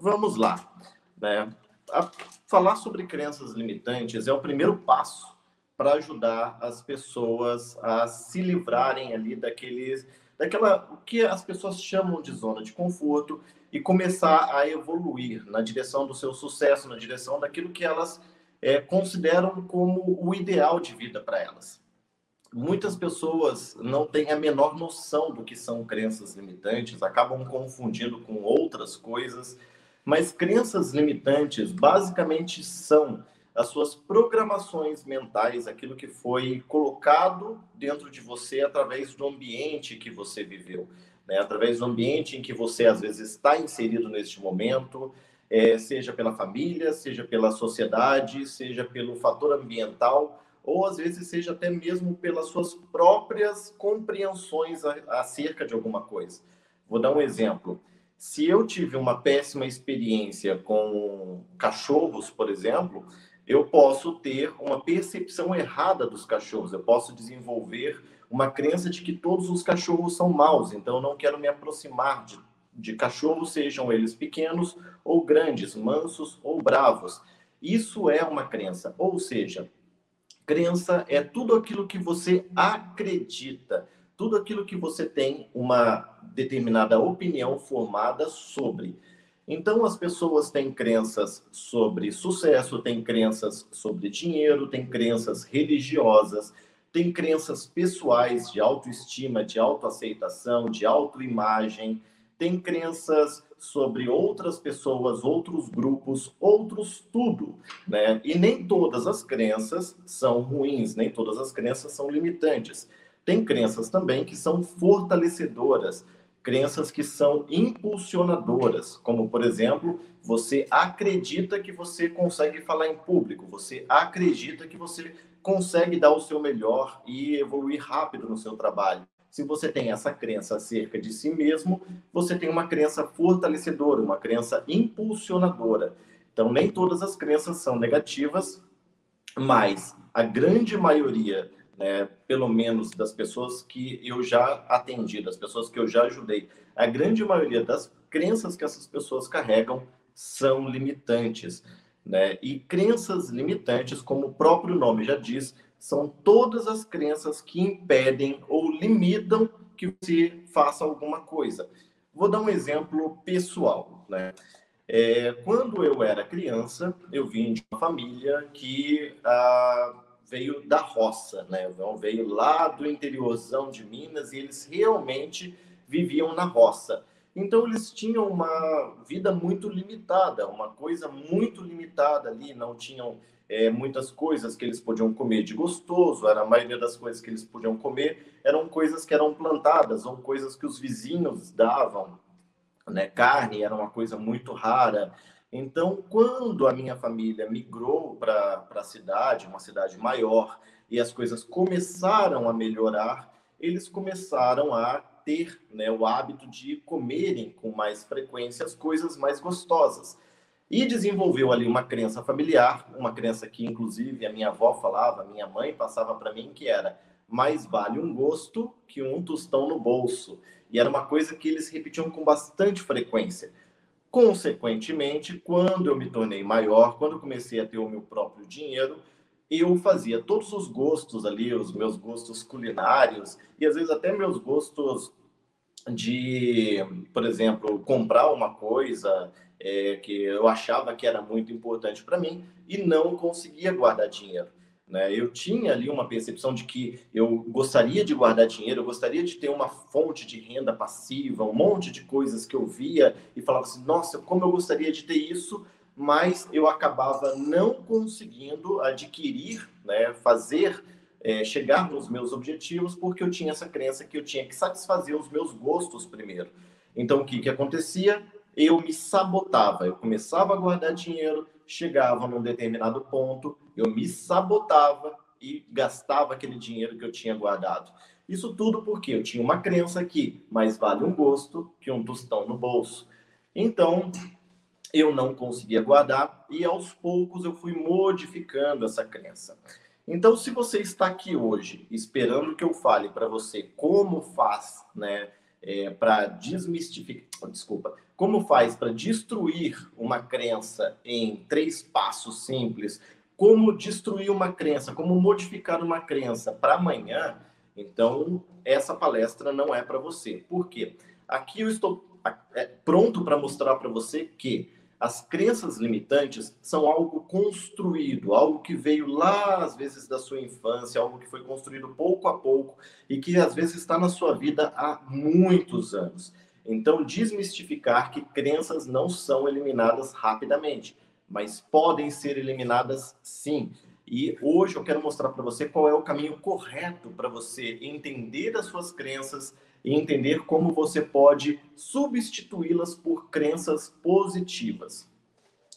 Vamos lá. Né? falar sobre crenças limitantes é o primeiro passo para ajudar as pessoas a se livrarem ali daqueles, daquela o que as pessoas chamam de zona de conforto e começar a evoluir na direção do seu sucesso, na direção daquilo que elas é, consideram como o ideal de vida para elas muitas pessoas não têm a menor noção do que são crenças limitantes, acabam confundindo com outras coisas, mas crenças limitantes basicamente são as suas programações mentais, aquilo que foi colocado dentro de você através do ambiente que você viveu, né? através do ambiente em que você às vezes está inserido neste momento, é, seja pela família, seja pela sociedade, seja pelo fator ambiental ou às vezes seja até mesmo pelas suas próprias compreensões acerca de alguma coisa. Vou dar um exemplo. Se eu tive uma péssima experiência com cachorros, por exemplo, eu posso ter uma percepção errada dos cachorros. Eu posso desenvolver uma crença de que todos os cachorros são maus, então eu não quero me aproximar de, de cachorros, sejam eles pequenos ou grandes, mansos ou bravos. Isso é uma crença, ou seja, Crença é tudo aquilo que você acredita, tudo aquilo que você tem uma determinada opinião formada sobre. Então, as pessoas têm crenças sobre sucesso, têm crenças sobre dinheiro, têm crenças religiosas, têm crenças pessoais de autoestima, de autoaceitação, de autoimagem, têm crenças sobre outras pessoas, outros grupos, outros tudo, né? E nem todas as crenças são ruins, nem todas as crenças são limitantes. Tem crenças também que são fortalecedoras, crenças que são impulsionadoras, como por exemplo, você acredita que você consegue falar em público, você acredita que você consegue dar o seu melhor e evoluir rápido no seu trabalho. Se você tem essa crença acerca de si mesmo, você tem uma crença fortalecedora, uma crença impulsionadora. Então, nem todas as crenças são negativas, mas a grande maioria, né, pelo menos das pessoas que eu já atendi, das pessoas que eu já ajudei, a grande maioria das crenças que essas pessoas carregam são limitantes. Né? E crenças limitantes, como o próprio nome já diz, são todas as crenças que impedem ou limitam que você faça alguma coisa. Vou dar um exemplo pessoal, né? É, quando eu era criança, eu vim de uma família que ah, veio da roça, né? Então, veio lá do interiorzão de Minas e eles realmente viviam na roça. Então eles tinham uma vida muito limitada, uma coisa muito limitada ali, não tinham é, muitas coisas que eles podiam comer de gostoso, era a maioria das coisas que eles podiam comer eram coisas que eram plantadas ou coisas que os vizinhos davam, né? Carne era uma coisa muito rara. Então, quando a minha família migrou para a cidade, uma cidade maior, e as coisas começaram a melhorar, eles começaram a ter né, o hábito de comerem com mais frequência as coisas mais gostosas. E desenvolveu ali uma crença familiar, uma crença que, inclusive, a minha avó falava, a minha mãe passava para mim, que era mais vale um gosto que um tostão no bolso. E era uma coisa que eles repetiam com bastante frequência. Consequentemente, quando eu me tornei maior, quando eu comecei a ter o meu próprio dinheiro, eu fazia todos os gostos ali, os meus gostos culinários e às vezes até meus gostos de, por exemplo, comprar uma coisa é, que eu achava que era muito importante para mim e não conseguia guardar dinheiro. Né? Eu tinha ali uma percepção de que eu gostaria de guardar dinheiro, eu gostaria de ter uma fonte de renda passiva, um monte de coisas que eu via e falava assim: nossa, como eu gostaria de ter isso, mas eu acabava não conseguindo adquirir, né, fazer é, chegar nos meus objetivos, porque eu tinha essa crença que eu tinha que satisfazer os meus gostos primeiro. Então, o que, que acontecia? eu me sabotava. Eu começava a guardar dinheiro, chegava num determinado ponto, eu me sabotava e gastava aquele dinheiro que eu tinha guardado. Isso tudo porque eu tinha uma crença que mais vale um gosto que um tostão no bolso. Então, eu não conseguia guardar e aos poucos eu fui modificando essa crença. Então, se você está aqui hoje esperando que eu fale para você como faz, né, é, para desmistificar, desculpa, como faz para destruir uma crença em três passos simples, como destruir uma crença, como modificar uma crença para amanhã, então essa palestra não é para você. Por quê? Aqui eu estou é, pronto para mostrar para você que as crenças limitantes são algo construído, algo que veio lá, às vezes, da sua infância, algo que foi construído pouco a pouco e que, às vezes, está na sua vida há muitos anos. Então, desmistificar que crenças não são eliminadas rapidamente, mas podem ser eliminadas sim. E hoje eu quero mostrar para você qual é o caminho correto para você entender as suas crenças e entender como você pode substituí-las por crenças positivas.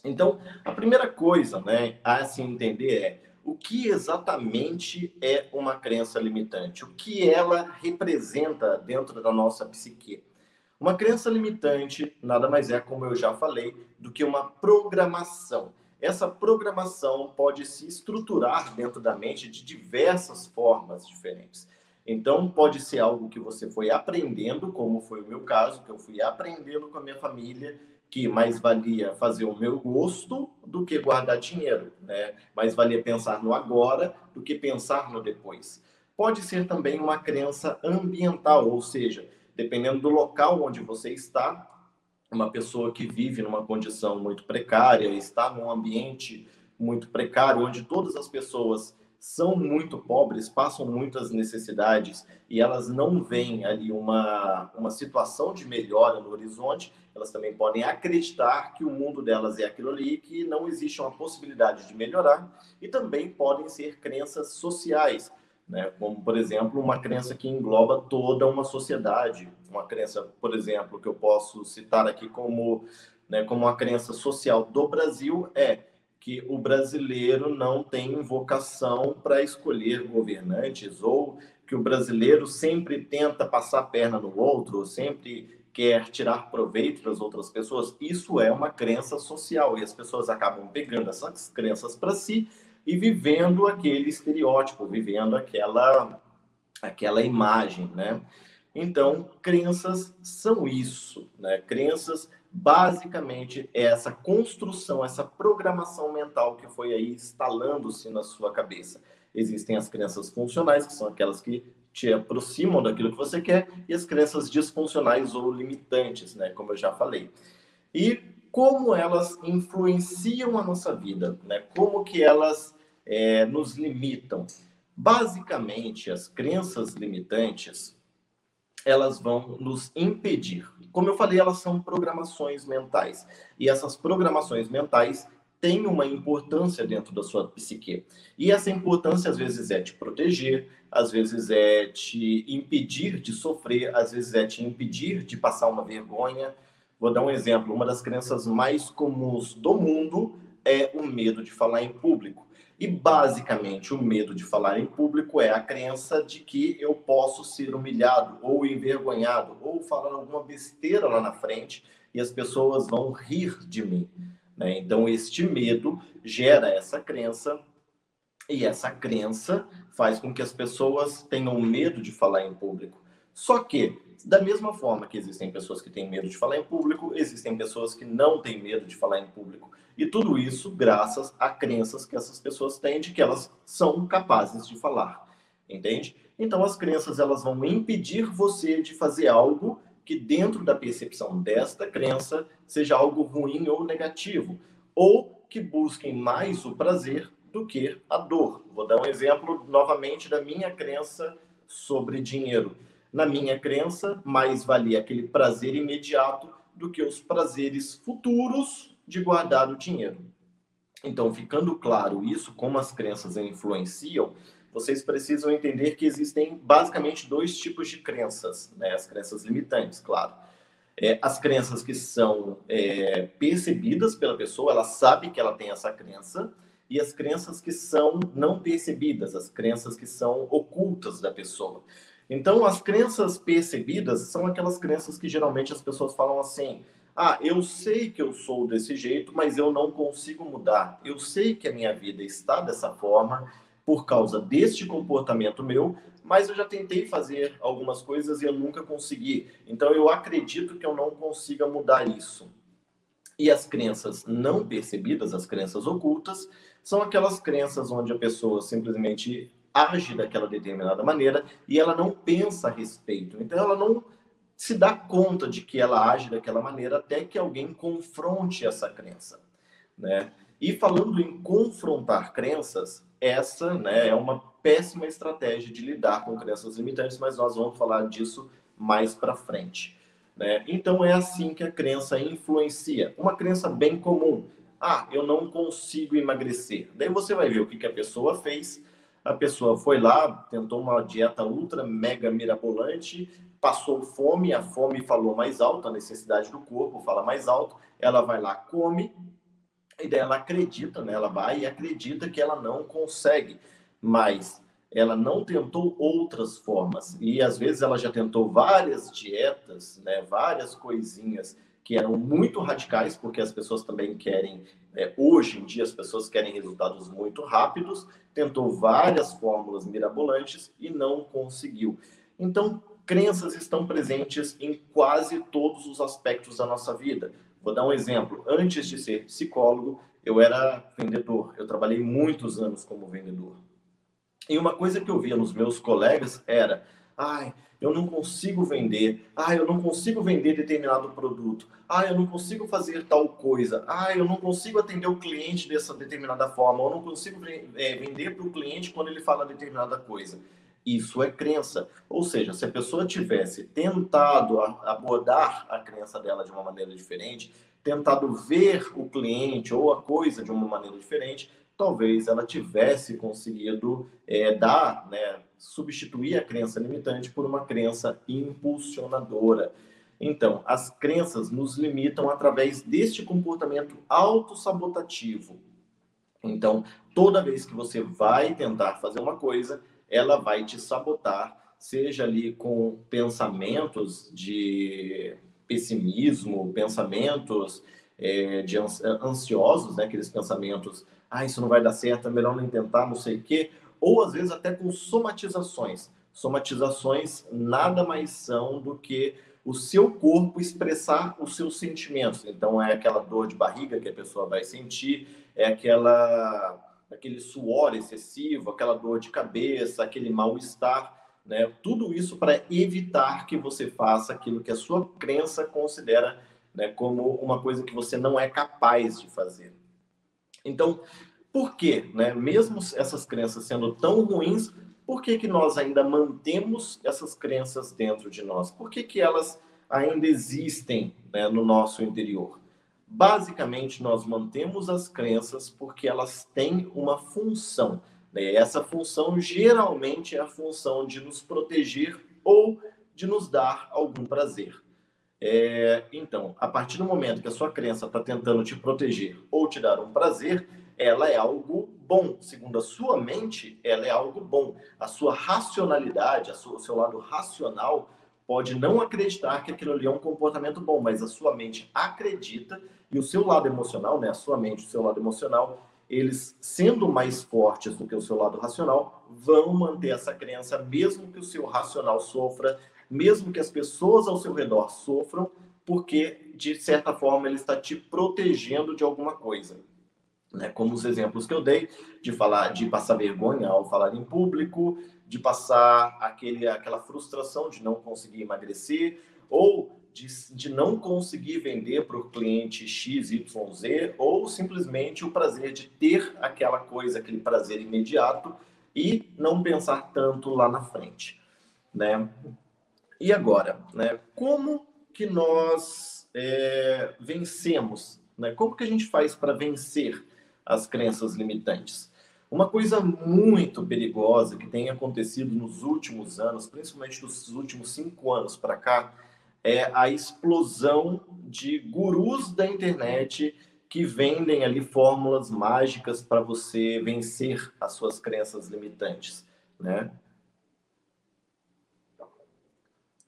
Então, a primeira coisa né, a se entender é o que exatamente é uma crença limitante, o que ela representa dentro da nossa psique. Uma crença limitante nada mais é, como eu já falei, do que uma programação. Essa programação pode se estruturar dentro da mente de diversas formas diferentes. Então, pode ser algo que você foi aprendendo, como foi o meu caso, que eu fui aprendendo com a minha família, que mais valia fazer o meu gosto do que guardar dinheiro, né? Mais valia pensar no agora do que pensar no depois. Pode ser também uma crença ambiental, ou seja, dependendo do local onde você está, uma pessoa que vive numa condição muito precária, está num ambiente muito precário, onde todas as pessoas são muito pobres, passam muitas necessidades e elas não veem ali uma, uma situação de melhora no horizonte, elas também podem acreditar que o mundo delas é aquilo ali, que não existe uma possibilidade de melhorar, e também podem ser crenças sociais, né? como, por exemplo, uma crença que engloba toda uma sociedade. Uma crença, por exemplo, que eu posso citar aqui como, né, como uma crença social do Brasil é que o brasileiro não tem vocação para escolher governantes ou que o brasileiro sempre tenta passar a perna no outro, ou sempre quer tirar proveito das outras pessoas. Isso é uma crença social e as pessoas acabam pegando essas crenças para si e vivendo aquele estereótipo, vivendo aquela aquela imagem, né? Então, crenças são isso, né? Crenças basicamente é essa construção, essa programação mental que foi aí instalando-se na sua cabeça. Existem as crenças funcionais, que são aquelas que te aproximam daquilo que você quer, e as crenças disfuncionais ou limitantes, né, como eu já falei. E como elas influenciam a nossa vida, né? Como que elas é, nos limitam? Basicamente, as crenças limitantes elas vão nos impedir. Como eu falei, elas são programações mentais. E essas programações mentais têm uma importância dentro da sua psique. E essa importância, às vezes, é te proteger, às vezes, é te impedir de sofrer, às vezes, é te impedir de passar uma vergonha. Vou dar um exemplo: uma das crenças mais comuns do mundo é o medo de falar em público. E basicamente o medo de falar em público é a crença de que eu posso ser humilhado ou envergonhado ou falar alguma besteira lá na frente e as pessoas vão rir de mim. Né? Então, este medo gera essa crença e essa crença faz com que as pessoas tenham medo de falar em público. Só que, da mesma forma que existem pessoas que têm medo de falar em público, existem pessoas que não têm medo de falar em público. E tudo isso graças a crenças que essas pessoas têm de que elas são capazes de falar, entende? Então as crenças elas vão impedir você de fazer algo que dentro da percepção desta crença seja algo ruim ou negativo, ou que busquem mais o prazer do que a dor. Vou dar um exemplo novamente da minha crença sobre dinheiro. Na minha crença, mais valia aquele prazer imediato do que os prazeres futuros de guardar o dinheiro. Então, ficando claro isso, como as crenças influenciam, vocês precisam entender que existem basicamente dois tipos de crenças, né? As crenças limitantes, claro. É, as crenças que são é, percebidas pela pessoa, ela sabe que ela tem essa crença, e as crenças que são não percebidas, as crenças que são ocultas da pessoa. Então, as crenças percebidas são aquelas crenças que geralmente as pessoas falam assim: ah, eu sei que eu sou desse jeito, mas eu não consigo mudar. Eu sei que a minha vida está dessa forma por causa deste comportamento meu, mas eu já tentei fazer algumas coisas e eu nunca consegui. Então, eu acredito que eu não consiga mudar isso. E as crenças não percebidas, as crenças ocultas, são aquelas crenças onde a pessoa simplesmente age daquela determinada maneira e ela não pensa a respeito. Então ela não se dá conta de que ela age daquela maneira até que alguém confronte essa crença, né? E falando em confrontar crenças, essa, né, é uma péssima estratégia de lidar com crenças limitantes, mas nós vamos falar disso mais para frente. Né? Então é assim que a crença influencia. Uma crença bem comum. Ah, eu não consigo emagrecer. Daí você vai ver o que, que a pessoa fez a pessoa foi lá, tentou uma dieta ultra mega mirabolante, passou fome, a fome falou mais alto, a necessidade do corpo fala mais alto, ela vai lá, come, e daí ela acredita, né? Ela vai e acredita que ela não consegue, mas ela não tentou outras formas. E às vezes ela já tentou várias dietas, né? Várias coisinhas que eram muito radicais, porque as pessoas também querem, é, hoje em dia, as pessoas querem resultados muito rápidos, tentou várias fórmulas mirabolantes e não conseguiu. Então, crenças estão presentes em quase todos os aspectos da nossa vida. Vou dar um exemplo. Antes de ser psicólogo, eu era vendedor. Eu trabalhei muitos anos como vendedor. E uma coisa que eu via nos meus colegas era: ai, eu não consigo vender, ah, eu não consigo vender determinado produto, ah, eu não consigo fazer tal coisa, ah, eu não consigo atender o cliente dessa determinada forma, eu não consigo é, vender para o cliente quando ele fala determinada coisa. Isso é crença. Ou seja, se a pessoa tivesse tentado abordar a crença dela de uma maneira diferente, tentado ver o cliente ou a coisa de uma maneira diferente, talvez ela tivesse conseguido é, dar, né, substituir a crença limitante por uma crença impulsionadora. Então, as crenças nos limitam através deste comportamento autossabotativo. Então, toda vez que você vai tentar fazer uma coisa, ela vai te sabotar, seja ali com pensamentos de pessimismo, pensamentos é, de ansiosos, né? aqueles pensamentos, ah, isso não vai dar certo, é melhor não tentar, não sei o quê, ou às vezes até com somatizações. Somatizações nada mais são do que o seu corpo expressar os seus sentimentos. Então é aquela dor de barriga que a pessoa vai sentir, é aquela aquele suor excessivo, aquela dor de cabeça, aquele mal-estar, né? Tudo isso para evitar que você faça aquilo que a sua crença considera né, como uma coisa que você não é capaz de fazer. Então, por quê? Né? Mesmo essas crenças sendo tão ruins, por que, que nós ainda mantemos essas crenças dentro de nós? Por que, que elas ainda existem né, no nosso interior? Basicamente, nós mantemos as crenças porque elas têm uma função. Né? Essa função geralmente é a função de nos proteger ou de nos dar algum prazer. É, então, a partir do momento que a sua crença está tentando te proteger ou te dar um prazer, ela é algo bom. Segundo a sua mente, ela é algo bom. A sua racionalidade, a sua, o seu lado racional, pode não acreditar que aquilo ali é um comportamento bom, mas a sua mente acredita e o seu lado emocional, né, a sua mente, o seu lado emocional, eles sendo mais fortes do que o seu lado racional, vão manter essa crença, mesmo que o seu racional sofra, mesmo que as pessoas ao seu redor sofram, porque de certa forma ele está te protegendo de alguma coisa né? Como os exemplos que eu dei de falar, de passar vergonha ao falar em público, de passar aquele, aquela frustração de não conseguir emagrecer ou de, de não conseguir vender para o cliente X, Y, Z, ou simplesmente o prazer de ter aquela coisa, aquele prazer imediato e não pensar tanto lá na frente, né? E agora, né? Como que nós é, vencemos, né? Como que a gente faz para vencer as crenças limitantes. Uma coisa muito perigosa que tem acontecido nos últimos anos, principalmente nos últimos cinco anos para cá, é a explosão de gurus da internet que vendem ali fórmulas mágicas para você vencer as suas crenças limitantes, né?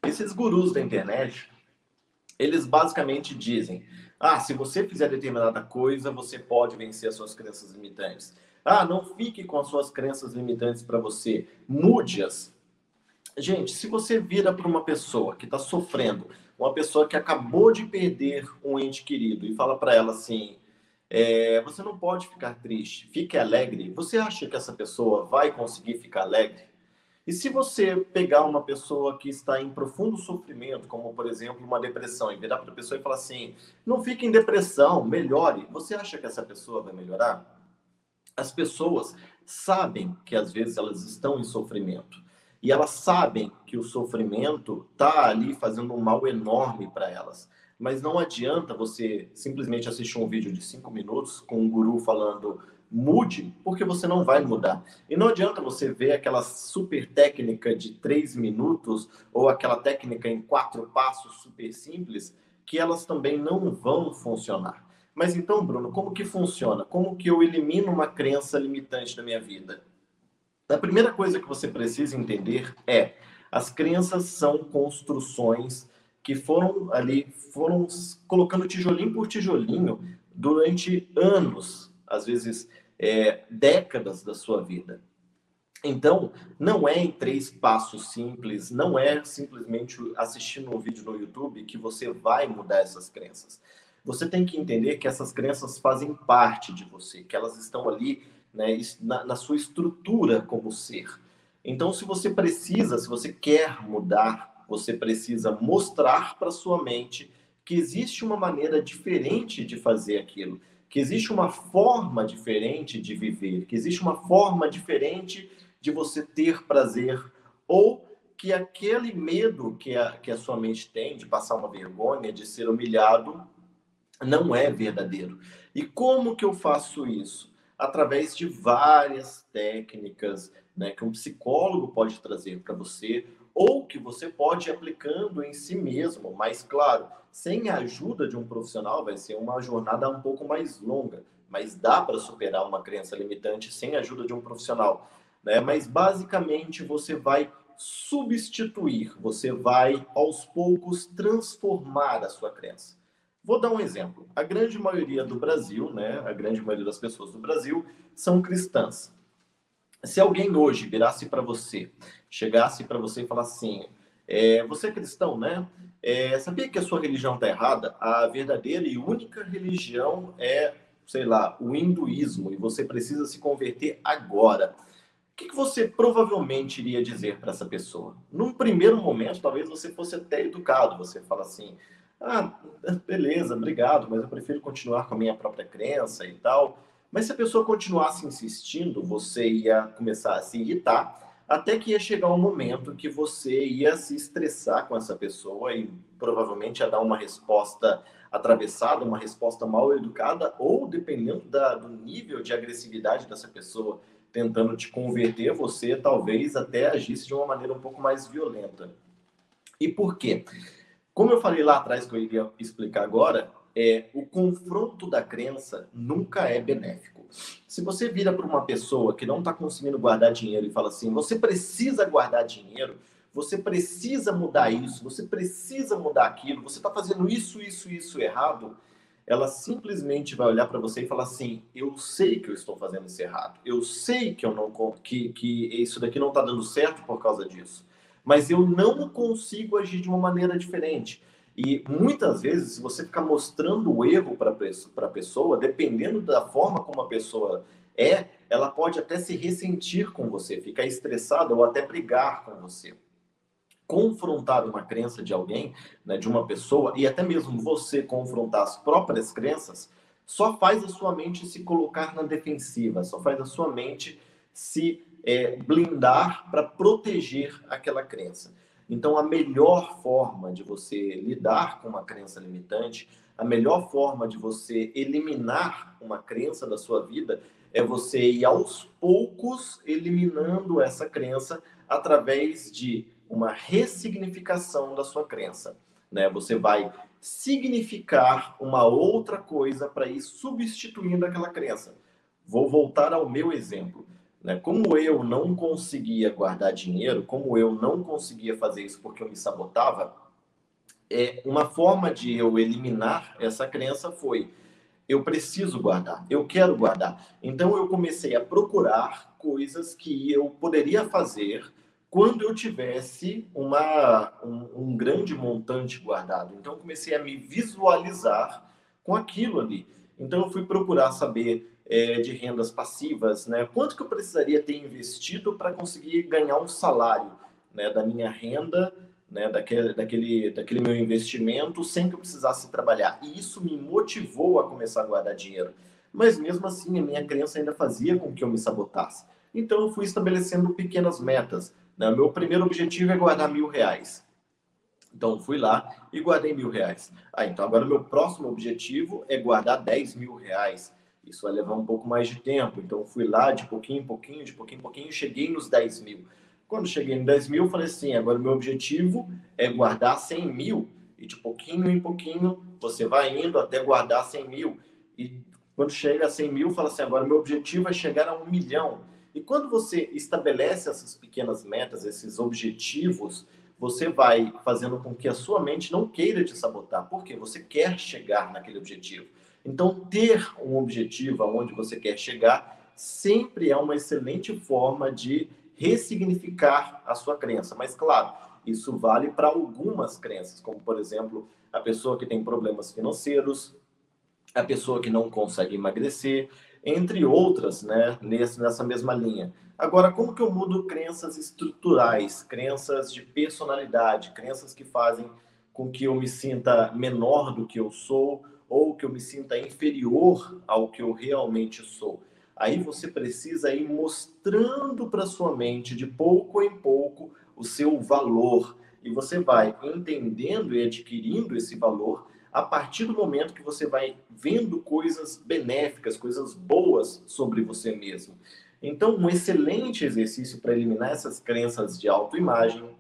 Esses gurus da internet, eles basicamente dizem: ah, se você fizer determinada coisa, você pode vencer as suas crenças limitantes. Ah, não fique com as suas crenças limitantes para você, mude-as. Gente, se você vira para uma pessoa que está sofrendo, uma pessoa que acabou de perder um ente querido e fala para ela assim: é, você não pode ficar triste, fique alegre. Você acha que essa pessoa vai conseguir ficar alegre? E se você pegar uma pessoa que está em profundo sofrimento, como por exemplo uma depressão, e virar para a pessoa e falar assim: não fique em depressão, melhore, você acha que essa pessoa vai melhorar? As pessoas sabem que às vezes elas estão em sofrimento. E elas sabem que o sofrimento está ali fazendo um mal enorme para elas. Mas não adianta você simplesmente assistir um vídeo de cinco minutos com um guru falando mude, porque você não vai mudar. E não adianta você ver aquela super técnica de três minutos ou aquela técnica em quatro passos super simples, que elas também não vão funcionar. Mas então, Bruno, como que funciona? Como que eu elimino uma crença limitante na minha vida? A primeira coisa que você precisa entender é as crenças são construções que foram ali, foram colocando tijolinho por tijolinho durante anos, às vezes é, décadas da sua vida. Então, não é em três passos simples, não é simplesmente assistindo um vídeo no YouTube que você vai mudar essas crenças. Você tem que entender que essas crenças fazem parte de você, que elas estão ali né, na, na sua estrutura como ser. Então, se você precisa, se você quer mudar, você precisa mostrar para sua mente que existe uma maneira diferente de fazer aquilo, que existe uma forma diferente de viver, que existe uma forma diferente de você ter prazer, ou que aquele medo que a, que a sua mente tem de passar uma vergonha, de ser humilhado, não é verdadeiro. E como que eu faço isso? através de várias técnicas né, que um psicólogo pode trazer para você ou que você pode ir aplicando em si mesmo, mas claro, sem a ajuda de um profissional vai ser uma jornada um pouco mais longa, mas dá para superar uma crença limitante sem a ajuda de um profissional, né? Mas basicamente você vai substituir, você vai aos poucos transformar a sua crença. Vou dar um exemplo. A grande maioria do Brasil, né, a grande maioria das pessoas do Brasil são cristãs. Se alguém hoje virasse para você, chegasse para você e falasse assim: é, você é cristão, né? É, sabia que a sua religião está errada? A verdadeira e única religião é, sei lá, o hinduísmo e você precisa se converter agora. O que, que você provavelmente iria dizer para essa pessoa? Num primeiro momento, talvez você fosse até educado. Você fala assim: ah, beleza, obrigado, mas eu prefiro continuar com a minha própria crença e tal. Mas se a pessoa continuasse insistindo, você ia começar a se irritar, até que ia chegar um momento que você ia se estressar com essa pessoa e provavelmente ia dar uma resposta atravessada, uma resposta mal educada, ou dependendo da, do nível de agressividade dessa pessoa tentando te converter, você talvez até agisse de uma maneira um pouco mais violenta. E por quê? Como eu falei lá atrás que eu iria explicar agora, é o confronto da crença nunca é benéfico. Se você vira para uma pessoa que não está conseguindo guardar dinheiro e fala assim, você precisa guardar dinheiro, você precisa mudar isso, você precisa mudar aquilo, você está fazendo isso, isso, isso errado, ela simplesmente vai olhar para você e falar assim: eu sei que eu estou fazendo isso errado, eu sei que eu não que, que isso daqui não está dando certo por causa disso mas eu não consigo agir de uma maneira diferente. E muitas vezes, se você ficar mostrando o erro para a pessoa, dependendo da forma como a pessoa é, ela pode até se ressentir com você, ficar estressada ou até brigar com você. Confrontar uma crença de alguém, né, de uma pessoa, e até mesmo você confrontar as próprias crenças, só faz a sua mente se colocar na defensiva, só faz a sua mente se é, blindar para proteger aquela crença. Então, a melhor forma de você lidar com uma crença limitante, a melhor forma de você eliminar uma crença da sua vida é você ir aos poucos eliminando essa crença através de uma ressignificação da sua crença. né? Você vai significar uma outra coisa para ir substituindo aquela crença. Vou voltar ao meu exemplo. Né? Como eu não conseguia guardar dinheiro, como eu não conseguia fazer isso porque eu me sabotava, é, uma forma de eu eliminar essa crença foi eu preciso guardar, eu quero guardar. Então eu comecei a procurar coisas que eu poderia fazer quando eu tivesse uma, um, um grande montante guardado. Então comecei a me visualizar com aquilo ali. Então eu fui procurar saber é, de rendas passivas, né? Quanto que eu precisaria ter investido para conseguir ganhar um salário, né? Da minha renda né, daquele, daquele, daquele meu investimento sem que eu precisasse trabalhar. E isso me motivou a começar a guardar dinheiro. Mas mesmo assim, a minha crença ainda fazia com que eu me sabotasse. Então eu fui estabelecendo pequenas metas. Né? Meu primeiro objetivo é guardar mil reais. Então fui lá e guardei mil reais. Ah, então agora meu próximo objetivo é guardar 10 mil reais. Isso vai levar um pouco mais de tempo. Então fui lá de pouquinho em pouquinho, de pouquinho em pouquinho, cheguei nos 10 mil. Quando cheguei em 10 mil, falei assim: agora meu objetivo é guardar 100 mil. E de pouquinho em pouquinho, você vai indo até guardar 100 mil. E quando chega a 100 mil, fala assim: agora meu objetivo é chegar a um milhão. E quando você estabelece essas pequenas metas, esses objetivos, você vai fazendo com que a sua mente não queira te sabotar, porque você quer chegar naquele objetivo. Então, ter um objetivo aonde você quer chegar sempre é uma excelente forma de ressignificar a sua crença. Mas, claro, isso vale para algumas crenças, como, por exemplo, a pessoa que tem problemas financeiros, a pessoa que não consegue emagrecer, entre outras, né, nessa mesma linha. Agora, como que eu mudo crenças estruturais, crenças de personalidade, crenças que fazem com que eu me sinta menor do que eu sou ou que eu me sinta inferior ao que eu realmente sou? Aí você precisa ir mostrando para sua mente de pouco em pouco o seu valor e você vai entendendo e adquirindo esse valor a partir do momento que você vai vendo coisas benéficas, coisas boas sobre você mesmo. Então, um excelente exercício para eliminar essas crenças de autoimagem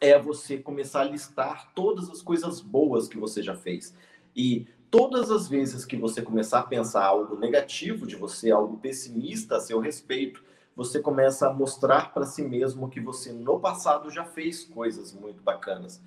é você começar a listar todas as coisas boas que você já fez. E todas as vezes que você começar a pensar algo negativo de você, algo pessimista a seu respeito, você começa a mostrar para si mesmo que você no passado já fez coisas muito bacanas.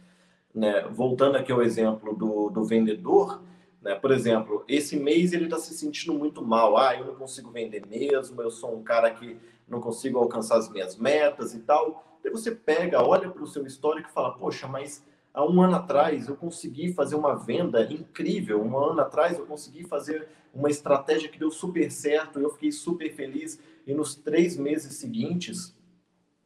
Né? Voltando aqui ao exemplo do, do vendedor, né? por exemplo, esse mês ele está se sentindo muito mal. Ah, eu não consigo vender mesmo, eu sou um cara que não consigo alcançar as minhas metas e tal. Daí você pega, olha para o seu histórico e fala, poxa, mas há um ano atrás eu consegui fazer uma venda incrível. Um ano atrás eu consegui fazer uma estratégia que deu super certo. Eu fiquei super feliz. E nos três meses seguintes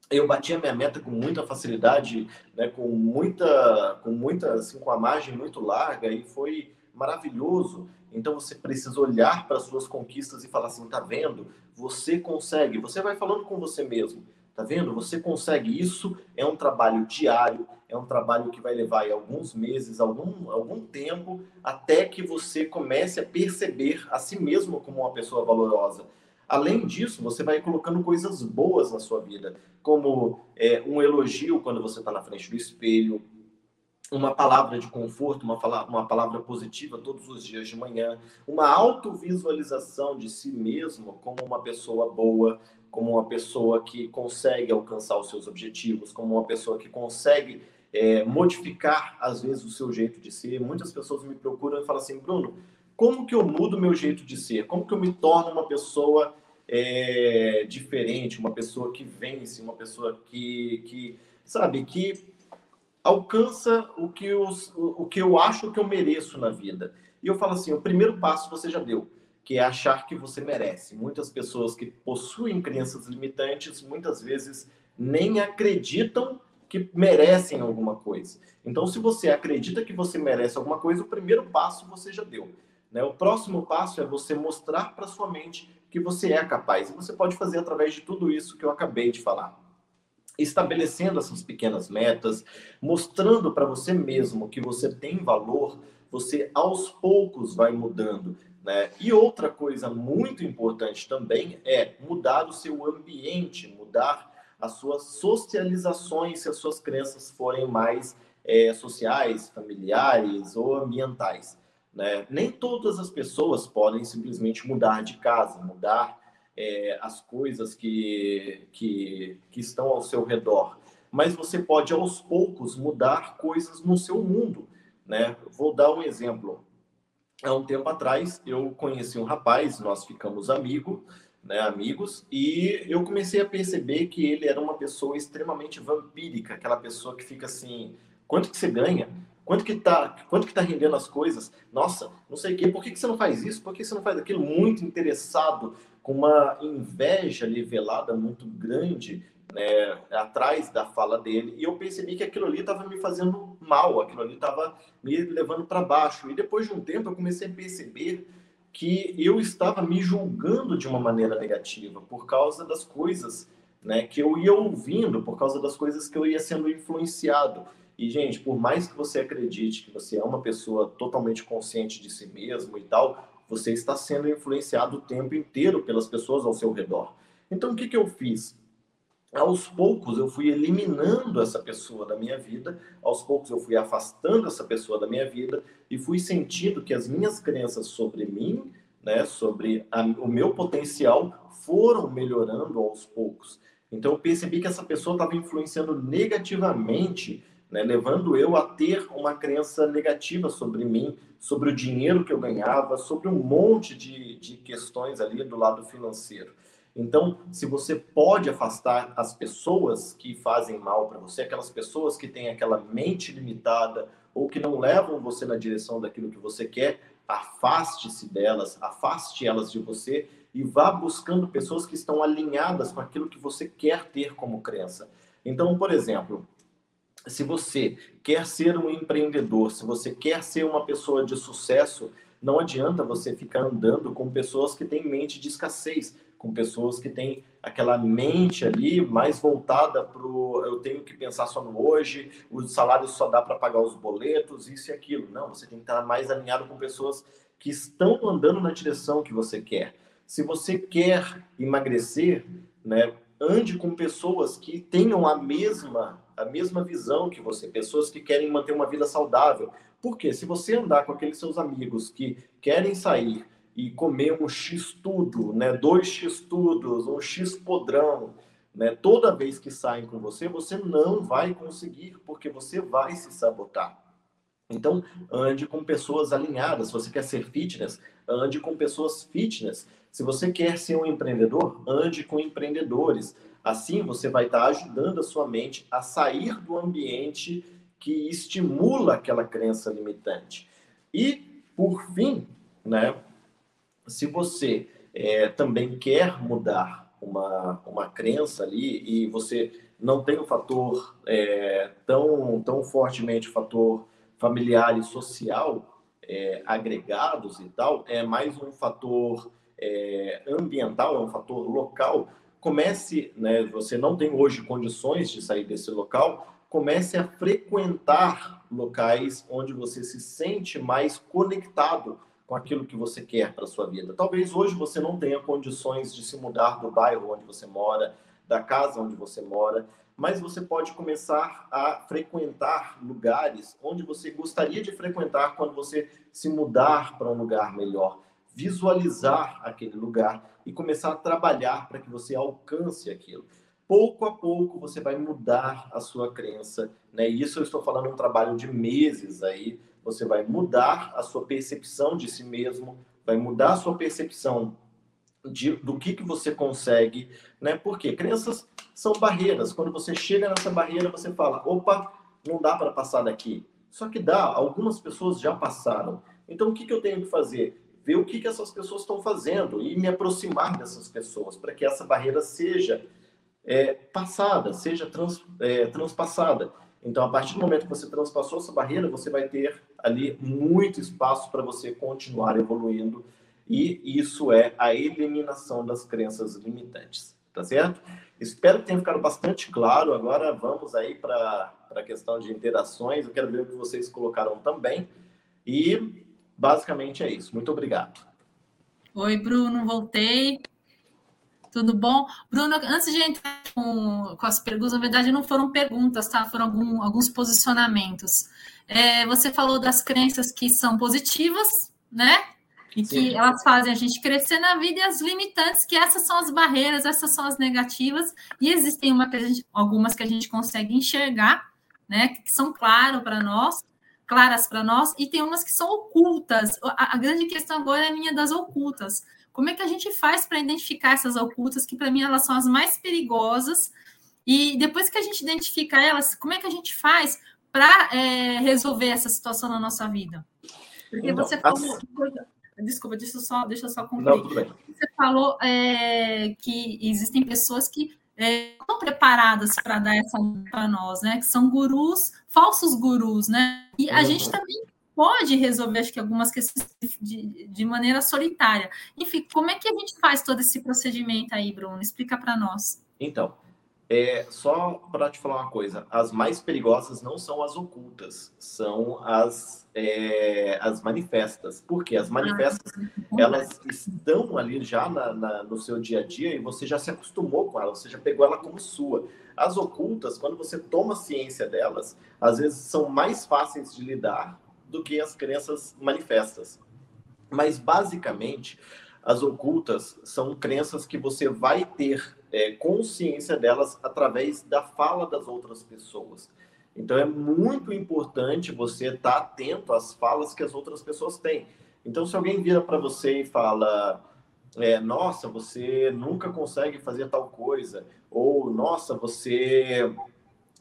eu bati a minha meta com muita facilidade, né, com muita, com muita, assim, com a margem muito larga e foi maravilhoso. Então você precisa olhar para suas conquistas e falar assim, tá vendo? Você consegue. Você vai falando com você mesmo. Tá vendo? Você consegue. Isso é um trabalho diário, é um trabalho que vai levar alguns meses, algum, algum tempo, até que você comece a perceber a si mesmo como uma pessoa valorosa. Além disso, você vai colocando coisas boas na sua vida, como é, um elogio quando você está na frente do espelho, uma palavra de conforto, uma, uma palavra positiva todos os dias de manhã, uma autovisualização de si mesmo como uma pessoa boa, como uma pessoa que consegue alcançar os seus objetivos, como uma pessoa que consegue é, modificar, às vezes, o seu jeito de ser. Muitas pessoas me procuram e falam assim, Bruno, como que eu mudo meu jeito de ser? Como que eu me torno uma pessoa é, diferente, uma pessoa que vence, uma pessoa que, que sabe, que alcança o que, eu, o que eu acho que eu mereço na vida. E eu falo assim, o primeiro passo você já deu que é achar que você merece. Muitas pessoas que possuem crenças limitantes muitas vezes nem acreditam que merecem alguma coisa. Então, se você acredita que você merece alguma coisa, o primeiro passo você já deu. Né? O próximo passo é você mostrar para sua mente que você é capaz. E você pode fazer através de tudo isso que eu acabei de falar. Estabelecendo essas pequenas metas, mostrando para você mesmo que você tem valor, você aos poucos vai mudando. Né? E outra coisa muito importante também é mudar o seu ambiente, mudar as suas socializações, se as suas crenças forem mais é, sociais, familiares ou ambientais. Né? Nem todas as pessoas podem simplesmente mudar de casa, mudar é, as coisas que, que, que estão ao seu redor. Mas você pode, aos poucos, mudar coisas no seu mundo. Né? Vou dar um exemplo. Há um tempo atrás, eu conheci um rapaz, nós ficamos amigo, né, amigos, e eu comecei a perceber que ele era uma pessoa extremamente vampírica, aquela pessoa que fica assim, quanto que você ganha? Quanto que tá, quanto que tá rendendo as coisas? Nossa, não sei o quê, por que, que você não faz isso? Por que você não faz aquilo? Muito interessado, com uma inveja nivelada muito grande né, atrás da fala dele, e eu percebi que aquilo ali estava me fazendo mal, aquilo ali estava me levando para baixo. E depois de um tempo eu comecei a perceber que eu estava me julgando de uma maneira negativa por causa das coisas né, que eu ia ouvindo, por causa das coisas que eu ia sendo influenciado. E, gente, por mais que você acredite que você é uma pessoa totalmente consciente de si mesmo e tal, você está sendo influenciado o tempo inteiro pelas pessoas ao seu redor. Então, o que, que eu fiz? Aos poucos eu fui eliminando essa pessoa da minha vida, aos poucos eu fui afastando essa pessoa da minha vida e fui sentindo que as minhas crenças sobre mim, né, sobre a, o meu potencial, foram melhorando aos poucos. Então eu percebi que essa pessoa estava influenciando negativamente né, levando eu a ter uma crença negativa sobre mim, sobre o dinheiro que eu ganhava, sobre um monte de, de questões ali do lado financeiro. Então, se você pode afastar as pessoas que fazem mal para você, aquelas pessoas que têm aquela mente limitada ou que não levam você na direção daquilo que você quer, afaste-se delas, afaste elas de você e vá buscando pessoas que estão alinhadas com aquilo que você quer ter como crença. Então, por exemplo, se você quer ser um empreendedor, se você quer ser uma pessoa de sucesso, não adianta você ficar andando com pessoas que têm mente de escassez, com pessoas que têm aquela mente ali mais voltada para o eu tenho que pensar só no hoje, o salário só dá para pagar os boletos, isso e aquilo. Não, você tem que estar mais alinhado com pessoas que estão andando na direção que você quer. Se você quer emagrecer, né, ande com pessoas que tenham a mesma a mesma visão que você, pessoas que querem manter uma vida saudável. Porque se você andar com aqueles seus amigos que querem sair e comer um X tudo, né, dois X tudos, um X podrão, né, toda vez que saem com você, você não vai conseguir, porque você vai se sabotar. Então, ande com pessoas alinhadas. Se você quer ser fitness, ande com pessoas fitness. Se você quer ser um empreendedor, ande com empreendedores. Assim, você vai estar ajudando a sua mente a sair do ambiente que estimula aquela crença limitante. E, por fim, né, se você é, também quer mudar uma, uma crença ali e você não tem o um fator é, tão, tão fortemente fator familiar e social é, agregados e tal, é mais um fator é, ambiental, é um fator local, comece, né, você não tem hoje condições de sair desse local, comece a frequentar locais onde você se sente mais conectado com aquilo que você quer para sua vida. Talvez hoje você não tenha condições de se mudar do bairro onde você mora, da casa onde você mora, mas você pode começar a frequentar lugares onde você gostaria de frequentar quando você se mudar para um lugar melhor visualizar aquele lugar e começar a trabalhar para que você alcance aquilo. Pouco a pouco você vai mudar a sua crença, né? Isso eu estou falando um trabalho de meses aí. Você vai mudar a sua percepção de si mesmo, vai mudar a sua percepção de, do que, que você consegue, né? Porque crenças são barreiras. Quando você chega nessa barreira, você fala: opa, não dá para passar daqui. Só que dá, algumas pessoas já passaram. Então, o que, que eu tenho que fazer? ver o que, que essas pessoas estão fazendo e me aproximar dessas pessoas para que essa barreira seja é, passada, seja trans, é, transpassada. Então, a partir do momento que você transpassou essa barreira, você vai ter ali muito espaço para você continuar evoluindo e isso é a eliminação das crenças limitantes, tá certo? Espero que tenha ficado bastante claro. Agora vamos aí para a questão de interações. Eu quero ver o que vocês colocaram também. E Basicamente é isso. Muito obrigado. Oi, Bruno, voltei. Tudo bom? Bruno, antes de entrar com, com as perguntas, na verdade não foram perguntas, tá? Foram algum, alguns posicionamentos. É, você falou das crenças que são positivas, né? E Sim. que elas fazem a gente crescer na vida e as limitantes, que essas são as barreiras, essas são as negativas, e existem uma que gente, algumas que a gente consegue enxergar, né? Que são claras para nós, claras para nós, e tem umas que são ocultas. A, a grande questão agora é a minha das ocultas como é que a gente faz para identificar essas ocultas, que para mim elas são as mais perigosas? E depois que a gente identifica elas, como é que a gente faz para é, resolver essa situação na nossa vida? Porque então, você falou. Desculpa, deixa eu só, deixa eu só concluir. você falou é, que existem pessoas que é, estão preparadas para dar essa para nós, né? Que são gurus, falsos gurus, né? E a uhum. gente também pode resolver, acho que, algumas questões de, de maneira solitária. Enfim, como é que a gente faz todo esse procedimento aí, Bruno? Explica para nós. Então, é, só para te falar uma coisa, as mais perigosas não são as ocultas, são as, é, as manifestas. Porque as manifestas, ah, elas estão ali já na, na, no seu dia a dia e você já se acostumou com elas, você já pegou ela como sua. As ocultas, quando você toma ciência delas, às vezes são mais fáceis de lidar do que as crenças manifestas. Mas, basicamente, as ocultas são crenças que você vai ter é, consciência delas através da fala das outras pessoas. Então, é muito importante você estar atento às falas que as outras pessoas têm. Então, se alguém vira para você e fala, é, nossa, você nunca consegue fazer tal coisa, ou nossa, você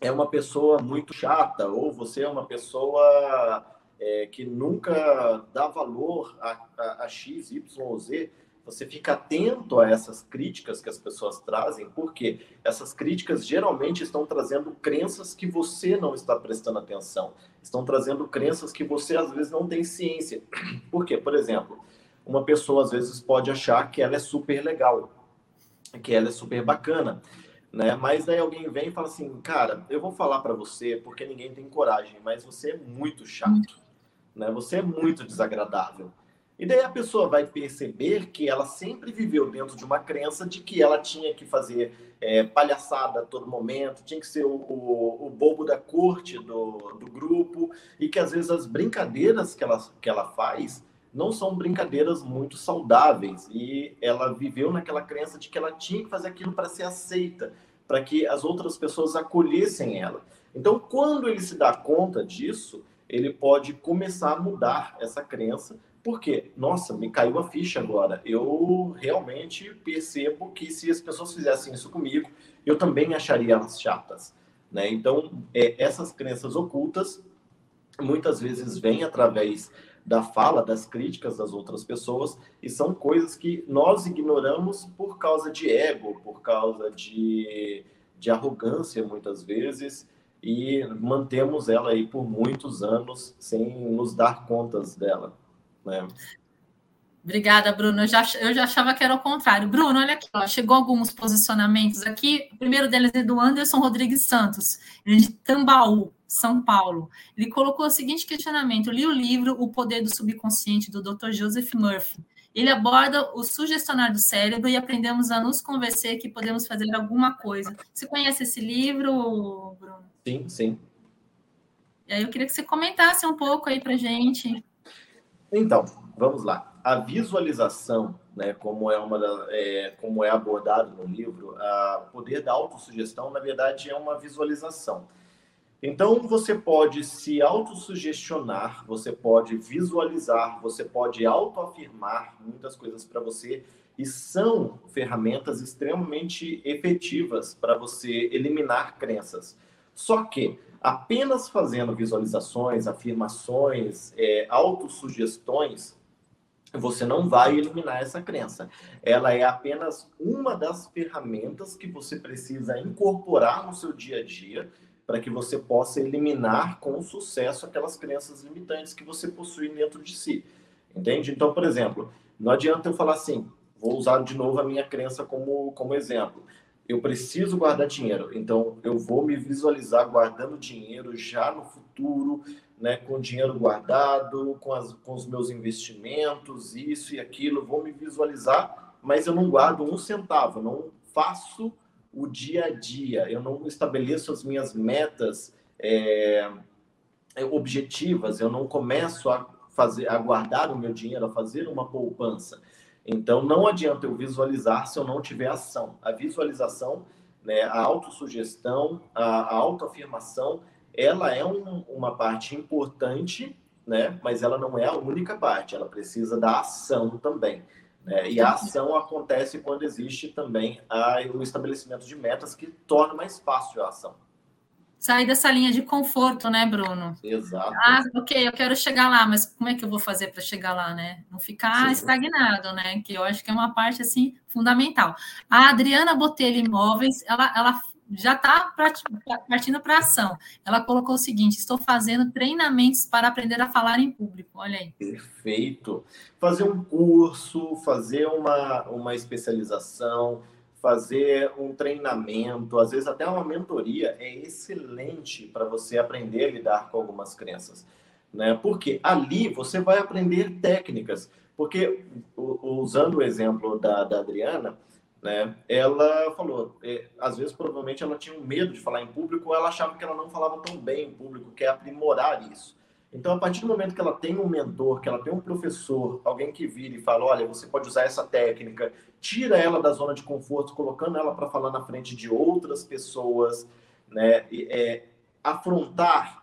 é uma pessoa muito chata, ou você é uma pessoa é, que nunca dá valor a, a, a X, Y ou Z, você fica atento a essas críticas que as pessoas trazem, porque essas críticas geralmente estão trazendo crenças que você não está prestando atenção, estão trazendo crenças que você às vezes não tem ciência. Por quê? Por exemplo, uma pessoa às vezes pode achar que ela é super legal, que ela é super bacana, né? Mas daí alguém vem e fala assim, cara, eu vou falar para você porque ninguém tem coragem, mas você é muito chato né? Você é muito desagradável. E daí a pessoa vai perceber que ela sempre viveu dentro de uma crença de que ela tinha que fazer é, palhaçada a todo momento, tinha que ser o, o, o, bobo da corte do, do grupo, e que às vezes as brincadeiras que ela, que ela faz não são brincadeiras muito saudáveis. E ela viveu naquela crença de que ela tinha que fazer aquilo para ser aceita, para que as outras pessoas acolhessem ela. Então, quando ele se dá conta disso, ele pode começar a mudar essa crença, porque, nossa, me caiu a ficha agora. Eu realmente percebo que se as pessoas fizessem isso comigo, eu também acharia elas chatas. Né? Então, é, essas crenças ocultas muitas vezes vêm através da fala, das críticas das outras pessoas, e são coisas que nós ignoramos por causa de ego, por causa de, de arrogância, muitas vezes, e mantemos ela aí por muitos anos sem nos dar contas dela. Né? Obrigada, Bruno. Eu já, eu já achava que era o contrário. Bruno, olha aqui, ó, chegou alguns posicionamentos aqui. O primeiro deles é do Anderson Rodrigues Santos, é de Tambaú, São Paulo. Ele colocou o seguinte questionamento: li o livro O Poder do Subconsciente, do Dr. Joseph Murphy. Ele aborda o sugestionar do cérebro e aprendemos a nos convencer que podemos fazer alguma coisa. Você conhece esse livro, Bruno? Sim, sim. E aí eu queria que você comentasse um pouco aí para gente. Então, vamos lá. A visualização, né, como é uma da, é, como é abordado no livro, o poder da autossugestão, na verdade, é uma visualização. Então, você pode se autossugestionar, você pode visualizar, você pode autoafirmar muitas coisas para você e são ferramentas extremamente efetivas para você eliminar crenças. Só que apenas fazendo visualizações, afirmações, é, autossugestões, você não vai eliminar essa crença. Ela é apenas uma das ferramentas que você precisa incorporar no seu dia a dia para que você possa eliminar com sucesso aquelas crenças limitantes que você possui dentro de si. Entende? Então, por exemplo, não adianta eu falar assim, vou usar de novo a minha crença como, como exemplo. Eu preciso guardar dinheiro, então eu vou me visualizar guardando dinheiro já no futuro, né, com dinheiro guardado, com, as, com os meus investimentos, isso e aquilo, vou me visualizar mas eu não guardo um centavo, não faço o dia a dia, eu não estabeleço as minhas metas é, objetivas, eu não começo a fazer, a guardar o meu dinheiro, a fazer uma poupança. Então, não adianta eu visualizar se eu não tiver ação. A visualização, né, a autossugestão, a, a autoafirmação, ela é um, uma parte importante, né, mas ela não é a única parte. Ela precisa da ação também. Né? E a ação acontece quando existe também a, o estabelecimento de metas que torna mais fácil a ação sair dessa linha de conforto, né, Bruno? Exato. Ah, ok, eu quero chegar lá, mas como é que eu vou fazer para chegar lá, né? Não ficar Sim. estagnado, né? Que eu acho que é uma parte assim fundamental. A Adriana Botelho Imóveis, ela, ela já está partindo para ação. Ela colocou o seguinte: estou fazendo treinamentos para aprender a falar em público. Olha aí. Perfeito. Fazer um curso, fazer uma, uma especialização fazer um treinamento, às vezes até uma mentoria, é excelente para você aprender a lidar com algumas crenças. Né? Porque ali você vai aprender técnicas. Porque, usando o exemplo da, da Adriana, né, ela falou, é, às vezes provavelmente ela tinha um medo de falar em público, ou ela achava que ela não falava tão bem em público, quer aprimorar isso. Então, a partir do momento que ela tem um mentor, que ela tem um professor, alguém que vira e fala: olha, você pode usar essa técnica, tira ela da zona de conforto, colocando ela para falar na frente de outras pessoas, né? É, afrontar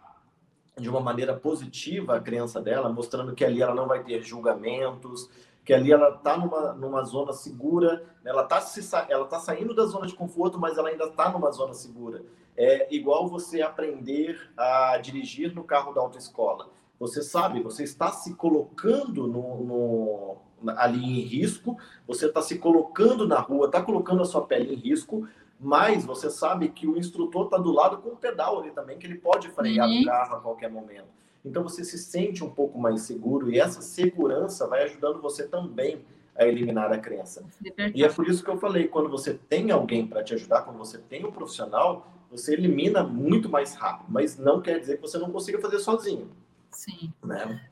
de uma maneira positiva a crença dela, mostrando que ali ela não vai ter julgamentos, que ali ela está numa, numa zona segura, né? ela está ela tá saindo da zona de conforto, mas ela ainda está numa zona segura. É igual você aprender a dirigir no carro da autoescola. Você sabe, você está se colocando no, no ali em risco, você está se colocando na rua, está colocando a sua pele em risco, mas você sabe que o instrutor está do lado com o pedal ali também, que ele pode frear uhum. o carro a qualquer momento. Então você se sente um pouco mais seguro e essa segurança vai ajudando você também a eliminar a crença. E é por isso que eu falei, quando você tem alguém para te ajudar, quando você tem um profissional, você elimina muito mais rápido, mas não quer dizer que você não consiga fazer sozinho. Sim. Né?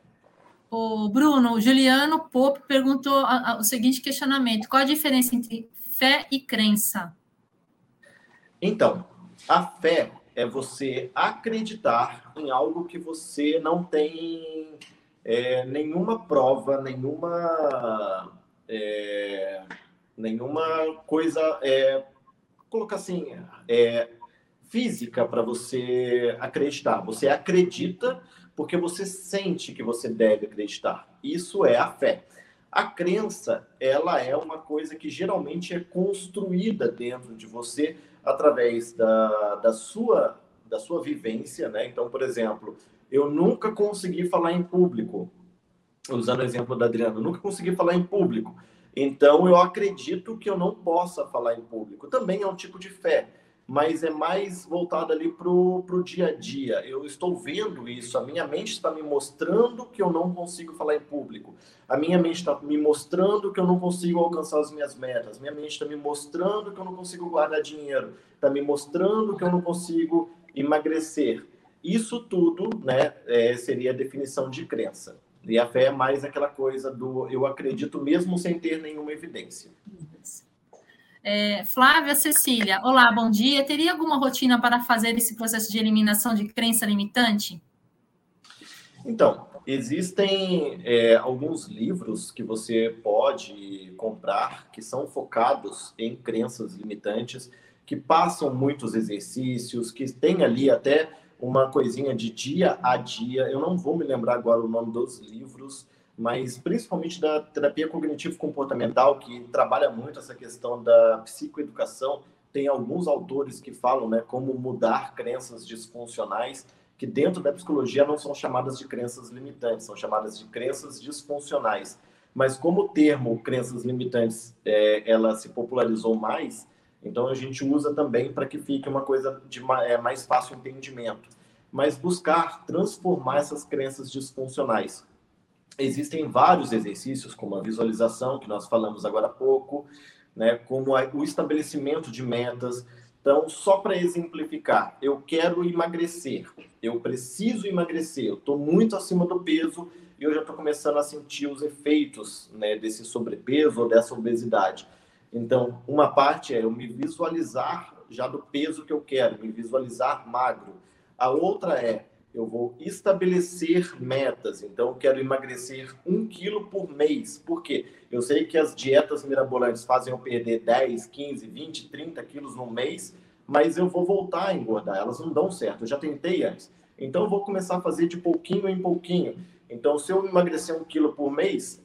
O Bruno, o Juliano Pope perguntou a, a, o seguinte questionamento: qual a diferença entre fé e crença? Então, a fé é você acreditar em algo que você não tem é, nenhuma prova, nenhuma é, nenhuma coisa, é, colocar assim, é, física para você acreditar. Você acredita porque você sente que você deve acreditar. Isso é a fé. A crença, ela é uma coisa que geralmente é construída dentro de você através da, da, sua, da sua vivência, né? Então, por exemplo, eu nunca consegui falar em público. Usando o exemplo da Adriana, nunca consegui falar em público. Então, eu acredito que eu não possa falar em público. Também é um tipo de fé mas é mais voltado ali para o dia a dia. Eu estou vendo isso, a minha mente está me mostrando que eu não consigo falar em público. A minha mente está me mostrando que eu não consigo alcançar as minhas metas. Minha mente está me mostrando que eu não consigo guardar dinheiro. Está me mostrando que eu não consigo emagrecer. Isso tudo né, é, seria a definição de crença. E a fé é mais aquela coisa do eu acredito mesmo sem ter nenhuma evidência. É, Flávia Cecília, olá, bom dia. Teria alguma rotina para fazer esse processo de eliminação de crença limitante? Então, existem é, alguns livros que você pode comprar que são focados em crenças limitantes, que passam muitos exercícios, que tem ali até uma coisinha de dia a dia. Eu não vou me lembrar agora o nome dos livros, mas principalmente da terapia cognitivo-comportamental, que trabalha muito essa questão da psicoeducação. Tem alguns autores que falam né, como mudar crenças disfuncionais, que dentro da psicologia não são chamadas de crenças limitantes, são chamadas de crenças disfuncionais. Mas como o termo crenças limitantes é, ela se popularizou mais, então a gente usa também para que fique uma coisa de é, mais fácil entendimento. Mas buscar transformar essas crenças disfuncionais Existem vários exercícios, como a visualização, que nós falamos agora há pouco, né, como a, o estabelecimento de metas. Então, só para exemplificar, eu quero emagrecer, eu preciso emagrecer, eu estou muito acima do peso, e eu já estou começando a sentir os efeitos né, desse sobrepeso ou dessa obesidade. Então, uma parte é eu me visualizar já do peso que eu quero, me visualizar magro. A outra é eu vou estabelecer metas. Então, eu quero emagrecer um quilo por mês. Por quê? Eu sei que as dietas mirabolantes fazem eu perder 10, 15, 20, 30 quilos no mês, mas eu vou voltar a engordar. Elas não dão certo. Eu já tentei antes. Então, eu vou começar a fazer de pouquinho em pouquinho. Então, se eu emagrecer um quilo por mês,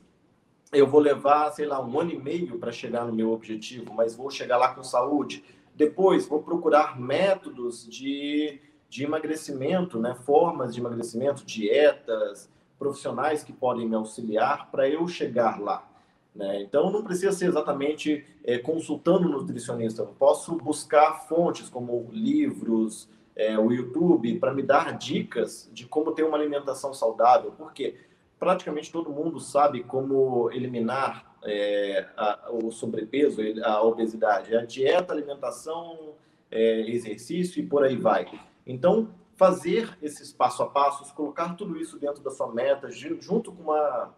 eu vou levar, sei lá, um ano e meio para chegar no meu objetivo, mas vou chegar lá com saúde. Depois, vou procurar métodos de de emagrecimento, né? formas de emagrecimento, dietas, profissionais que podem me auxiliar para eu chegar lá. Né? Então, não precisa ser exatamente é, consultando um nutricionista. Eu posso buscar fontes como livros, é, o YouTube, para me dar dicas de como ter uma alimentação saudável. Porque praticamente todo mundo sabe como eliminar é, a, o sobrepeso, a obesidade. A dieta, alimentação, é, exercício e por aí vai. Então, fazer esses passo a passos, colocar tudo isso dentro da sua meta, junto com uma,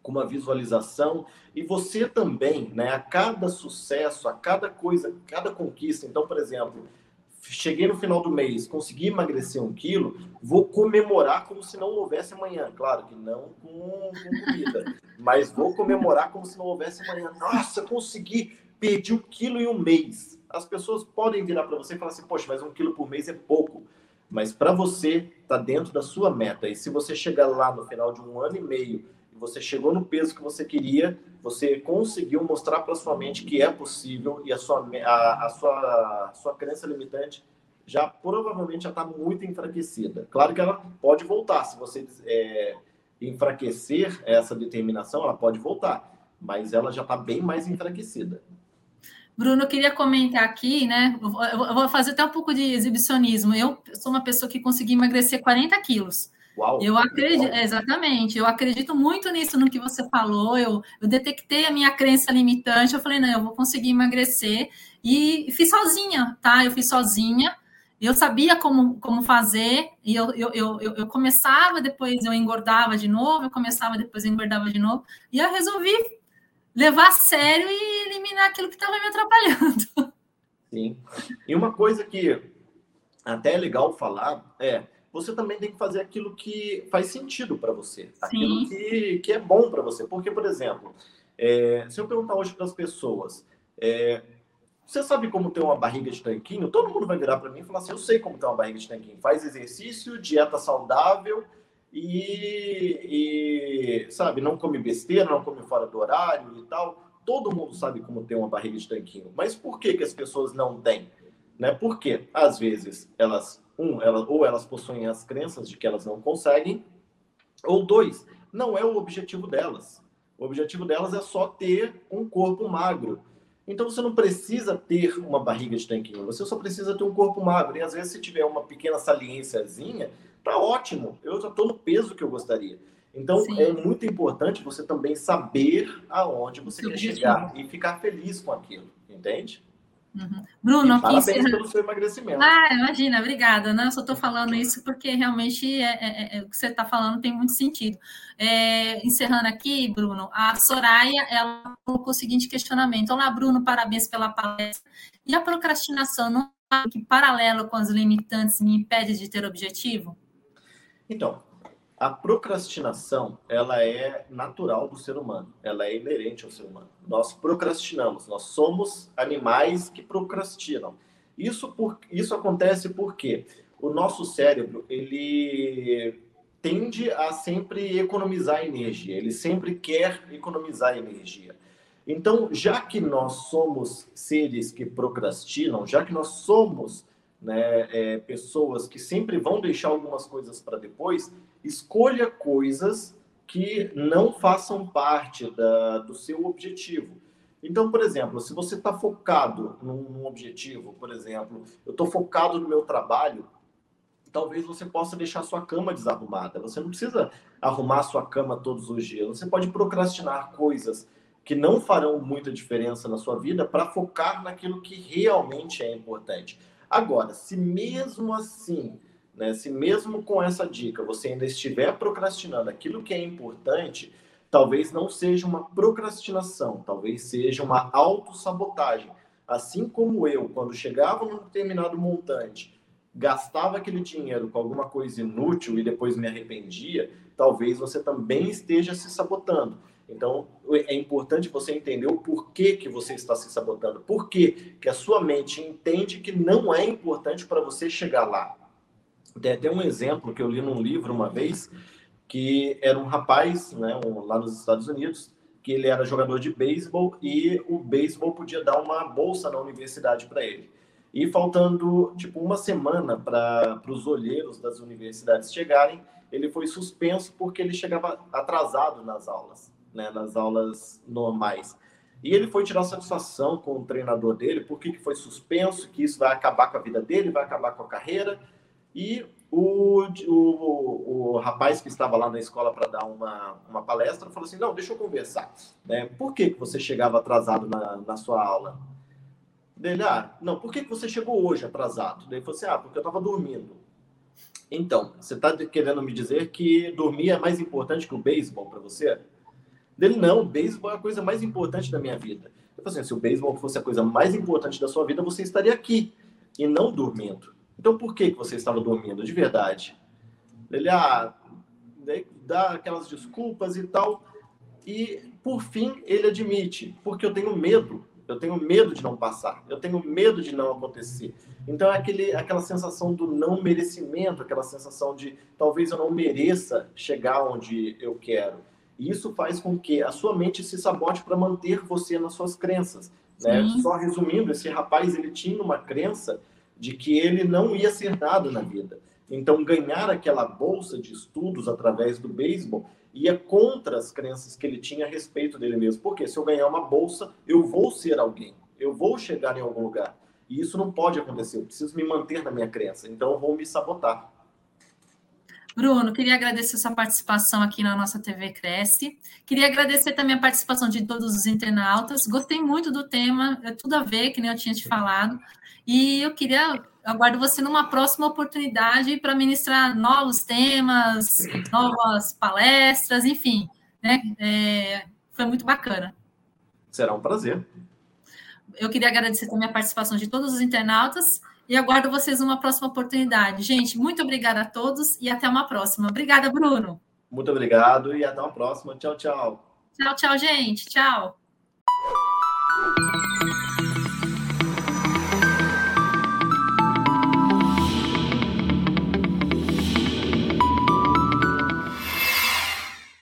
com uma visualização, e você também, né, a cada sucesso, a cada coisa, cada conquista. Então, por exemplo, cheguei no final do mês, consegui emagrecer um quilo, vou comemorar como se não houvesse amanhã. Claro que não com, com comida, mas vou comemorar como se não houvesse amanhã. Nossa, consegui, perdi um quilo em um mês as pessoas podem virar para você e falar assim, poxa, mas um quilo por mês é pouco. Mas para você, está dentro da sua meta. E se você chegar lá no final de um ano e meio e você chegou no peso que você queria, você conseguiu mostrar para sua mente que é possível e a sua, a, a sua, a sua crença limitante já provavelmente já está muito enfraquecida. Claro que ela pode voltar. Se você é, enfraquecer essa determinação, ela pode voltar. Mas ela já está bem mais enfraquecida. Bruno, eu queria comentar aqui, né? Eu vou fazer até um pouco de exibicionismo. Eu sou uma pessoa que consegui emagrecer 40 quilos. Uau, eu acredito, exatamente, eu acredito muito nisso no que você falou. Eu, eu detectei a minha crença limitante. Eu falei, não, eu vou conseguir emagrecer. E fiz sozinha, tá? Eu fiz sozinha. Eu sabia como, como fazer, e eu, eu, eu, eu começava, depois eu engordava de novo, eu começava, depois eu engordava de novo, e eu resolvi levar a sério e eliminar aquilo que estava me atrapalhando. Sim. E uma coisa que até é legal falar é você também tem que fazer aquilo que faz sentido para você, aquilo que, que é bom para você. Porque, por exemplo, é, se eu perguntar hoje para as pessoas, é, você sabe como ter uma barriga de tanquinho? Todo mundo vai virar para mim e falar assim: eu sei como ter uma barriga de tanquinho. Faz exercício, dieta saudável e, e, sabe, não come besteira, não come fora do horário e tal. Todo mundo sabe como ter uma barriga de tanquinho. Mas por que, que as pessoas não têm? Né? Porque, às vezes, elas, um, elas, ou elas possuem as crenças de que elas não conseguem, ou dois, não é o objetivo delas. O objetivo delas é só ter um corpo magro. Então você não precisa ter uma barriga de tanquinho, você só precisa ter um corpo magro. E às vezes, se tiver uma pequena saliênciazinha, tá ótimo, eu já estou no peso que eu gostaria. Então, Sim. é muito importante você também saber aonde você Sim. quer chegar e ficar feliz com aquilo, entende? Uhum. Bruno, e parabéns encerra... pelo seu emagrecimento. Ah, imagina, obrigada. Não, eu só estou falando isso porque realmente é, é, é, é o que você está falando tem muito sentido. É, encerrando aqui, Bruno, a Soraya ela colocou o seguinte questionamento: Olá, Bruno, parabéns pela palestra. E a procrastinação não é que paralelo com as limitantes me impede de ter objetivo? Então, a procrastinação, ela é natural do ser humano, ela é inerente ao ser humano. Nós procrastinamos, nós somos animais que procrastinam. Isso, por, isso acontece porque o nosso cérebro, ele tende a sempre economizar energia, ele sempre quer economizar energia. Então, já que nós somos seres que procrastinam, já que nós somos né, é, pessoas que sempre vão deixar algumas coisas para depois, escolha coisas que não façam parte da, do seu objetivo. Então, por exemplo, se você está focado num, num, objetivo, por exemplo, eu estou focado no meu trabalho, talvez você possa deixar sua cama desarrumada. Você não precisa arrumar sua cama todos os dias. Você pode procrastinar coisas que não farão muita diferença na sua vida para focar naquilo que realmente é importante. Agora, se mesmo assim Né? Se mesmo com essa dica você ainda estiver procrastinando aquilo que é importante, talvez não seja uma procrastinação, talvez seja uma autossabotagem. Assim como eu, quando chegava num determinado montante, gastava aquele dinheiro com alguma coisa inútil e depois me arrependia, talvez você também esteja se sabotando. Então, é importante você entender o porquê que você está se sabotando. Por que a sua mente entende que não é importante para você chegar lá. Tem até um exemplo que eu li num livro uma vez, que era um rapaz, né, um, lá nos Estados Unidos, que ele era jogador de beisebol e o beisebol podia dar uma bolsa na universidade para ele. E faltando, tipo, uma semana para os olheiros das universidades chegarem, ele foi suspenso porque ele chegava atrasado nas aulas né, nas aulas normais. E ele foi tirar satisfação com o treinador dele, porque que foi suspenso, que isso vai acabar com a vida dele, vai acabar com a carreira. E o, o, o rapaz que estava lá na escola para dar uma, uma palestra falou assim: Não, deixa eu conversar. Né? Por que, que você chegava atrasado na, na sua aula? Dele, ah, não, por que, que você chegou hoje atrasado? Ele falou assim: Ah, porque eu estava dormindo. Então, você está querendo me dizer que dormir é mais importante que o beisebol para você? Dele, não, o beisebol é a coisa mais importante da minha vida. Eu falei assim, se o beisebol fosse a coisa mais importante da sua vida, você estaria aqui e não dormindo. Então, por que, você estava dormindo, de verdade? Ele, ah, dá aquelas desculpas e tal. E, por fim, ele admite, porque eu tenho medo. Eu tenho medo de não passar. Eu tenho medo de não acontecer. Então, é aquele, aquela sensação do não merecimento, aquela sensação de talvez eu não mereça chegar onde eu quero. E isso faz com que a sua mente se sabote para manter você nas suas crenças. Né? Só resumindo, esse rapaz ele tinha uma crença de que ele não ia ser nada na vida. Então, ganhar aquela bolsa de estudos através do beisebol ia contra as crenças que ele tinha a respeito dele mesmo. Porque se eu ganhar uma bolsa, eu vou ser alguém, eu vou chegar em algum lugar. E isso não pode acontecer, eu preciso me manter na minha crença. Então, eu vou me sabotar. Bruno, queria agradecer sua participação aqui na nossa TV Cresce. Queria agradecer também a participação de todos os internautas. Gostei muito do tema, é tudo a ver, que nem eu tinha te falado. E eu queria, aguardo você numa próxima oportunidade para ministrar novos temas, novas palestras, enfim. Né? É, foi muito bacana. Será um prazer. Eu queria agradecer também a participação de todos os internautas e aguardo vocês numa próxima oportunidade. Gente, muito obrigada a todos e até uma próxima. Obrigada, Bruno. Muito obrigado e até uma próxima. Tchau, tchau. Tchau, tchau, gente. Tchau.